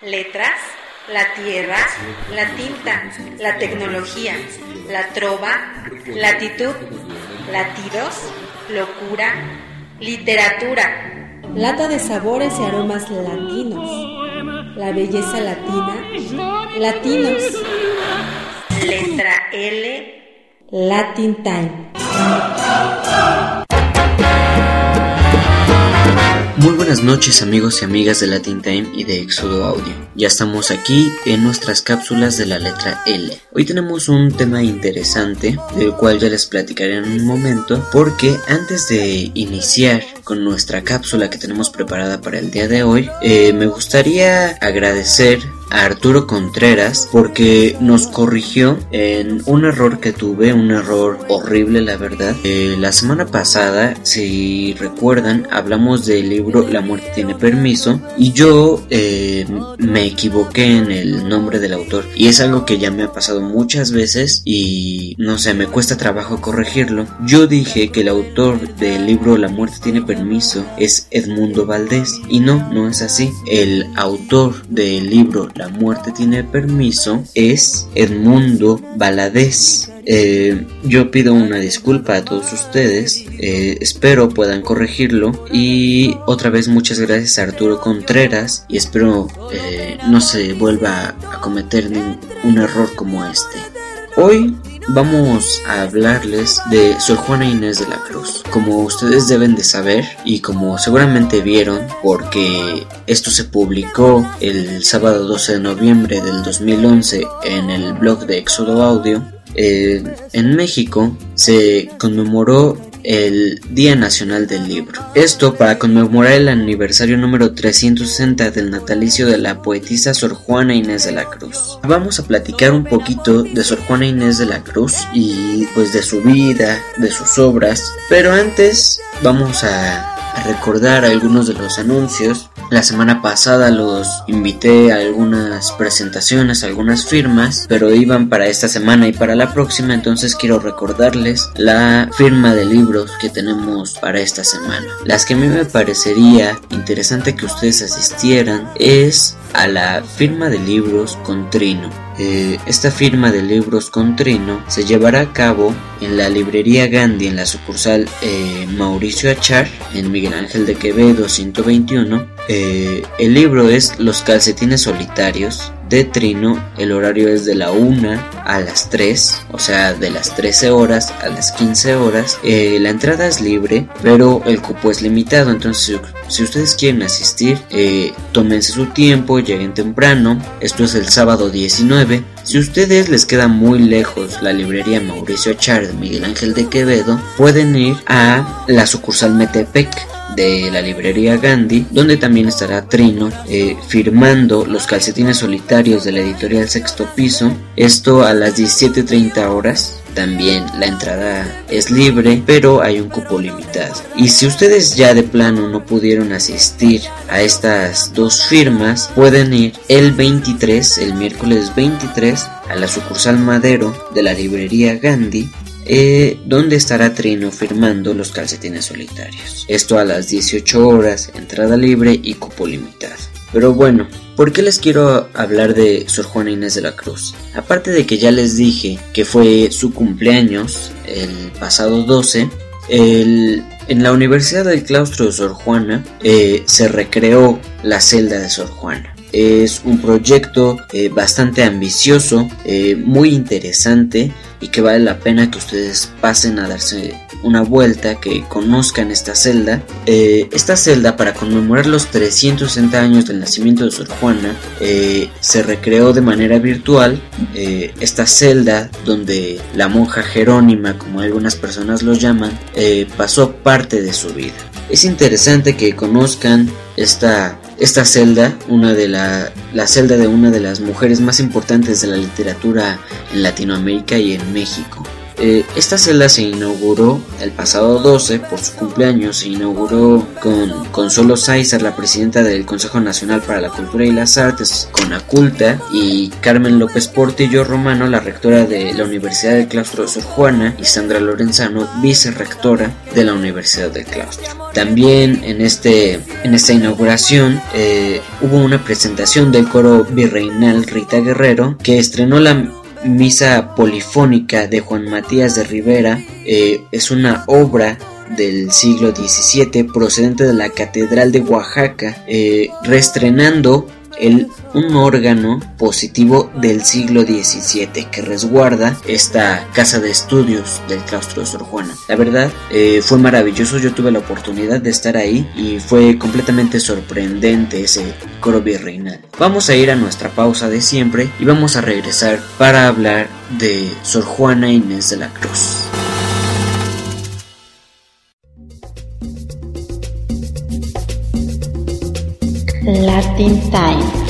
Letras, la tierra, la tinta, la tecnología, la trova, latitud, latidos, locura, literatura. Lata de sabores y aromas latinos. La belleza latina. Latinos. Letra L. Latin Time. Muy buenas noches amigos y amigas de Latin Time y de Éxodo Audio. Ya estamos aquí en nuestras cápsulas de la letra L. Hoy tenemos un tema interesante del cual ya les platicaré en un momento porque antes de iniciar con nuestra cápsula que tenemos preparada para el día de hoy, eh, me gustaría agradecer Arturo Contreras porque nos corrigió en un error que tuve, un error horrible la verdad. Eh, la semana pasada, si recuerdan, hablamos del libro La muerte tiene permiso y yo eh, me equivoqué en el nombre del autor y es algo que ya me ha pasado muchas veces y no sé, me cuesta trabajo corregirlo. Yo dije que el autor del libro La muerte tiene permiso es Edmundo Valdés y no, no es así. El autor del libro La muerte tiene permiso es Edmundo Valadez. Eh, yo pido una disculpa a todos ustedes, eh, espero puedan corregirlo y otra vez muchas gracias a Arturo Contreras y espero eh, no se vuelva a cometer un error como este. Hoy vamos a hablarles de Sor Juana Inés de la Cruz. Como ustedes deben de saber y como seguramente vieron porque esto se publicó el sábado 12 de noviembre del 2011 en el blog de Éxodo Audio, eh, en México se conmemoró el Día Nacional del Libro. Esto para conmemorar el aniversario número 360 del natalicio de la poetisa Sor Juana Inés de la Cruz. Vamos a platicar un poquito de Sor Juana Inés de la Cruz y pues de su vida, de sus obras, pero antes vamos a recordar algunos de los anuncios. La semana pasada los invité a algunas presentaciones, algunas firmas, pero iban para esta semana y para la próxima, entonces quiero recordarles la firma de libros que tenemos para esta semana. Las que a mí me parecería interesante que ustedes asistieran es a la firma de libros con Trino. Eh, esta firma de libros con Trino se llevará a cabo en la librería Gandhi en la sucursal eh, Mauricio Achar en Miguel Ángel de Quevedo 121. Eh, el libro es Los calcetines solitarios de Trino, el horario es de la 1 a las 3, o sea, de las 13 horas a las 15 horas. Eh, la entrada es libre, pero el cupo es limitado, entonces si ustedes quieren asistir, eh, tómense su tiempo, lleguen temprano. Esto es el sábado 19. Si ustedes les queda muy lejos la librería Mauricio Achar de Miguel Ángel de Quevedo, pueden ir a la sucursal Metepec de la librería Gandhi, donde también estará Trino eh, firmando los calcetines solitarios de la editorial Sexto Piso, esto a las 17.30 horas. También la entrada es libre, pero hay un cupo limitado. Y si ustedes ya de plano no pudieron asistir a estas dos firmas, pueden ir el 23, el miércoles 23, a la sucursal Madero de la librería Gandhi eh, donde estará Trino firmando los calcetines solitarios. Esto a las 18 horas, entrada libre y cupo limitado. Pero bueno, ¿por qué les quiero hablar de Sor Juana Inés de la Cruz? Aparte de que ya les dije que fue su cumpleaños el pasado 12, en la Universidad del Claustro de Sor Juana eh, se recreó la celda de Sor Juana. Es un proyecto eh, bastante ambicioso, eh, muy interesante y que vale la pena que ustedes pasen a darse una vuelta, que conozcan esta celda. Eh, esta celda, para conmemorar los 360 años del nacimiento de Sor Juana, se recreó de manera virtual. Esta celda, donde la monja Jerónima, como algunas personas lo llaman, pasó parte de su vida. Es interesante que conozcan esta esta celda, una de la, la celda de una de las mujeres más importantes de la literatura en Latinoamérica y en México. Eh, esta celda se inauguró el pasado 12 por su cumpleaños, se inauguró con Consuelo Sáizar, la presidenta del Consejo Nacional para la Cultura y las Artes, con Aculta, y Carmen López Portillo Romano, la rectora de la Universidad del Claustro de Sor Juana, y Sandra Lorenzano, vicerrectora de la Universidad del Claustro. También en, este, en esta inauguración eh, hubo una presentación del coro virreinal Rita Guerrero que estrenó la Misa Polifónica de Juan Matías de Rivera. Eh, es una obra del siglo XVII procedente de la Catedral de Oaxaca, eh, reestrenando el, un órgano positivo del siglo XVII que resguarda esta casa de estudios del claustro de Sor Juana. La verdad eh, fue maravilloso, yo tuve la oportunidad de estar ahí y fue completamente sorprendente ese coro virreinal. Vamos a ir a nuestra pausa de siempre y vamos a regresar para hablar de Sor Juana Inés de la Cruz. Latin Time.